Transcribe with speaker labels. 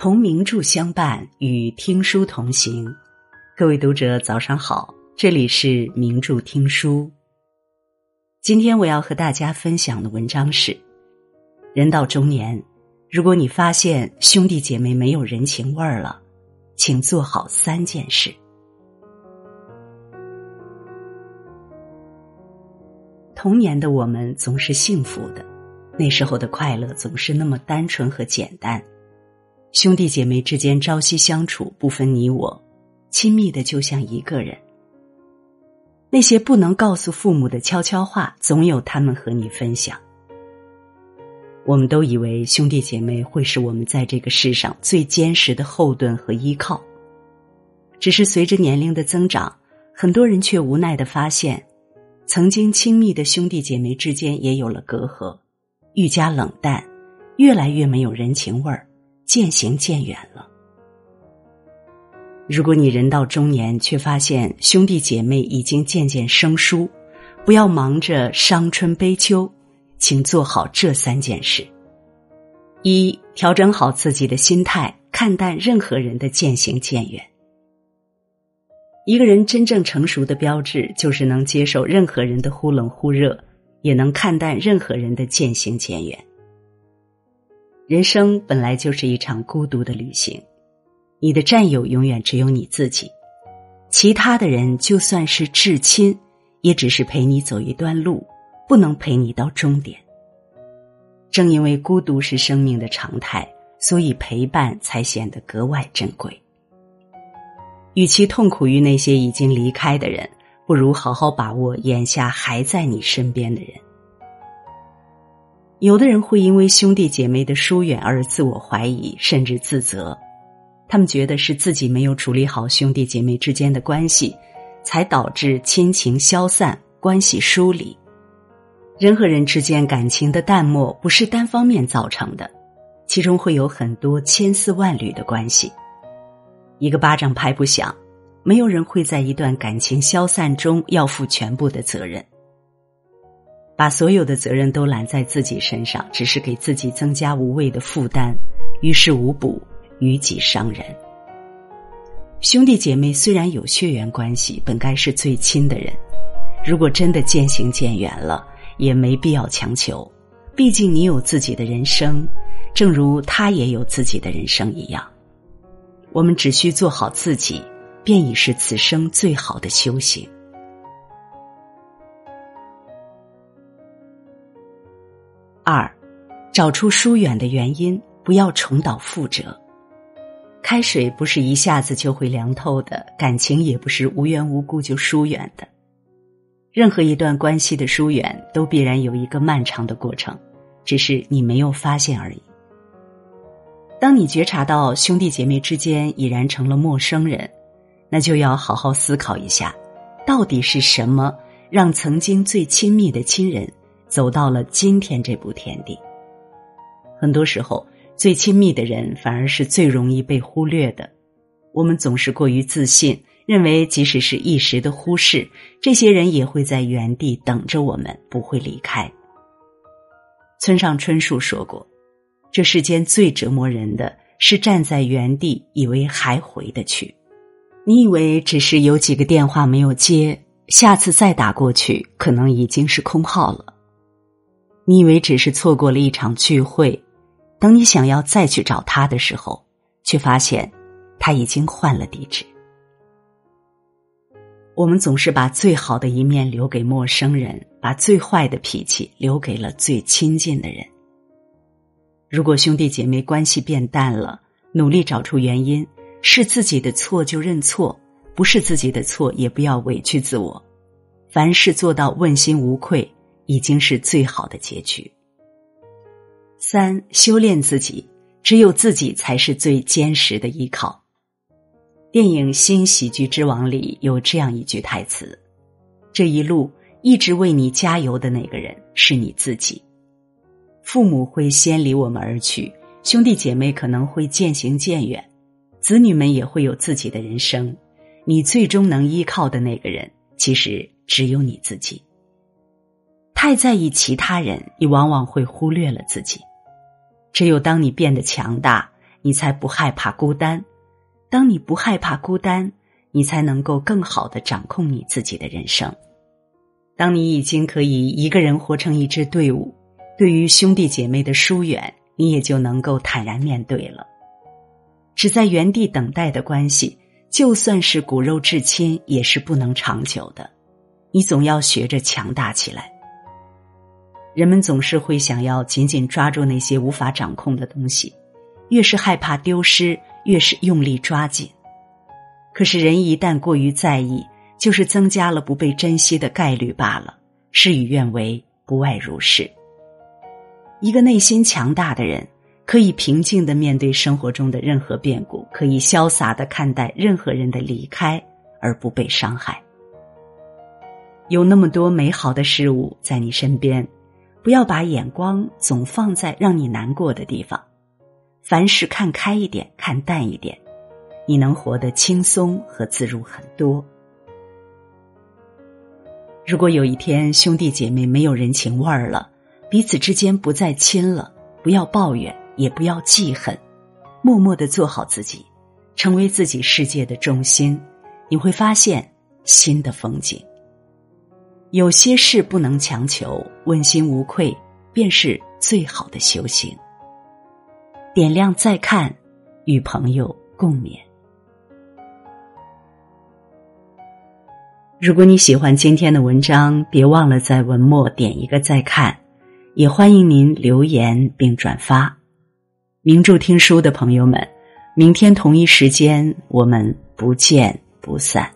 Speaker 1: 同名著相伴，与听书同行。各位读者，早上好，这里是名著听书。今天我要和大家分享的文章是：人到中年，如果你发现兄弟姐妹没有人情味儿了，请做好三件事。童年的我们总是幸福的，那时候的快乐总是那么单纯和简单。兄弟姐妹之间朝夕相处，不分你我，亲密的就像一个人。那些不能告诉父母的悄悄话，总有他们和你分享。我们都以为兄弟姐妹会是我们在这个世上最坚实的后盾和依靠，只是随着年龄的增长，很多人却无奈的发现，曾经亲密的兄弟姐妹之间也有了隔阂，愈加冷淡，越来越没有人情味儿。渐行渐远了。如果你人到中年，却发现兄弟姐妹已经渐渐生疏，不要忙着伤春悲秋，请做好这三件事：一、调整好自己的心态，看淡任何人的渐行渐远。一个人真正成熟的标志，就是能接受任何人的忽冷忽热，也能看淡任何人的渐行渐远。人生本来就是一场孤独的旅行，你的战友永远只有你自己，其他的人就算是至亲，也只是陪你走一段路，不能陪你到终点。正因为孤独是生命的常态，所以陪伴才显得格外珍贵。与其痛苦于那些已经离开的人，不如好好把握眼下还在你身边的人。有的人会因为兄弟姐妹的疏远而自我怀疑，甚至自责，他们觉得是自己没有处理好兄弟姐妹之间的关系，才导致亲情消散、关系疏离。人和人之间感情的淡漠不是单方面造成的，其中会有很多千丝万缕的关系。一个巴掌拍不响，没有人会在一段感情消散中要负全部的责任。把所有的责任都揽在自己身上，只是给自己增加无谓的负担，于事无补，于己伤人。兄弟姐妹虽然有血缘关系，本该是最亲的人，如果真的渐行渐远了，也没必要强求。毕竟你有自己的人生，正如他也有自己的人生一样。我们只需做好自己，便已是此生最好的修行。二，找出疏远的原因，不要重蹈覆辙。开水不是一下子就会凉透的，感情也不是无缘无故就疏远的。任何一段关系的疏远，都必然有一个漫长的过程，只是你没有发现而已。当你觉察到兄弟姐妹之间已然成了陌生人，那就要好好思考一下，到底是什么让曾经最亲密的亲人。走到了今天这步田地。很多时候，最亲密的人反而是最容易被忽略的。我们总是过于自信，认为即使是一时的忽视，这些人也会在原地等着我们，不会离开。村上春树说过：“这世间最折磨人的是站在原地，以为还回得去。你以为只是有几个电话没有接，下次再打过去，可能已经是空号了。”你以为只是错过了一场聚会，等你想要再去找他的时候，却发现他已经换了地址。我们总是把最好的一面留给陌生人，把最坏的脾气留给了最亲近的人。如果兄弟姐妹关系变淡了，努力找出原因，是自己的错就认错，不是自己的错也不要委屈自我，凡事做到问心无愧。已经是最好的结局。三、修炼自己，只有自己才是最坚实的依靠。电影《新喜剧之王》里有这样一句台词：“这一路一直为你加油的那个人是你自己。”父母会先离我们而去，兄弟姐妹可能会渐行渐远，子女们也会有自己的人生。你最终能依靠的那个人，其实只有你自己。太在意其他人，你往往会忽略了自己。只有当你变得强大，你才不害怕孤单。当你不害怕孤单，你才能够更好的掌控你自己的人生。当你已经可以一个人活成一支队伍，对于兄弟姐妹的疏远，你也就能够坦然面对了。只在原地等待的关系，就算是骨肉至亲，也是不能长久的。你总要学着强大起来。人们总是会想要紧紧抓住那些无法掌控的东西，越是害怕丢失，越是用力抓紧。可是人一旦过于在意，就是增加了不被珍惜的概率罢了。事与愿违，不外如是。一个内心强大的人，可以平静的面对生活中的任何变故，可以潇洒的看待任何人的离开，而不被伤害。有那么多美好的事物在你身边。不要把眼光总放在让你难过的地方，凡事看开一点，看淡一点，你能活得轻松和自如很多。如果有一天兄弟姐妹没有人情味儿了，彼此之间不再亲了，不要抱怨，也不要记恨，默默的做好自己，成为自己世界的中心，你会发现新的风景。有些事不能强求，问心无愧便是最好的修行。点亮再看，与朋友共勉。如果你喜欢今天的文章，别忘了在文末点一个再看，也欢迎您留言并转发。名著听书的朋友们，明天同一时间我们不见不散。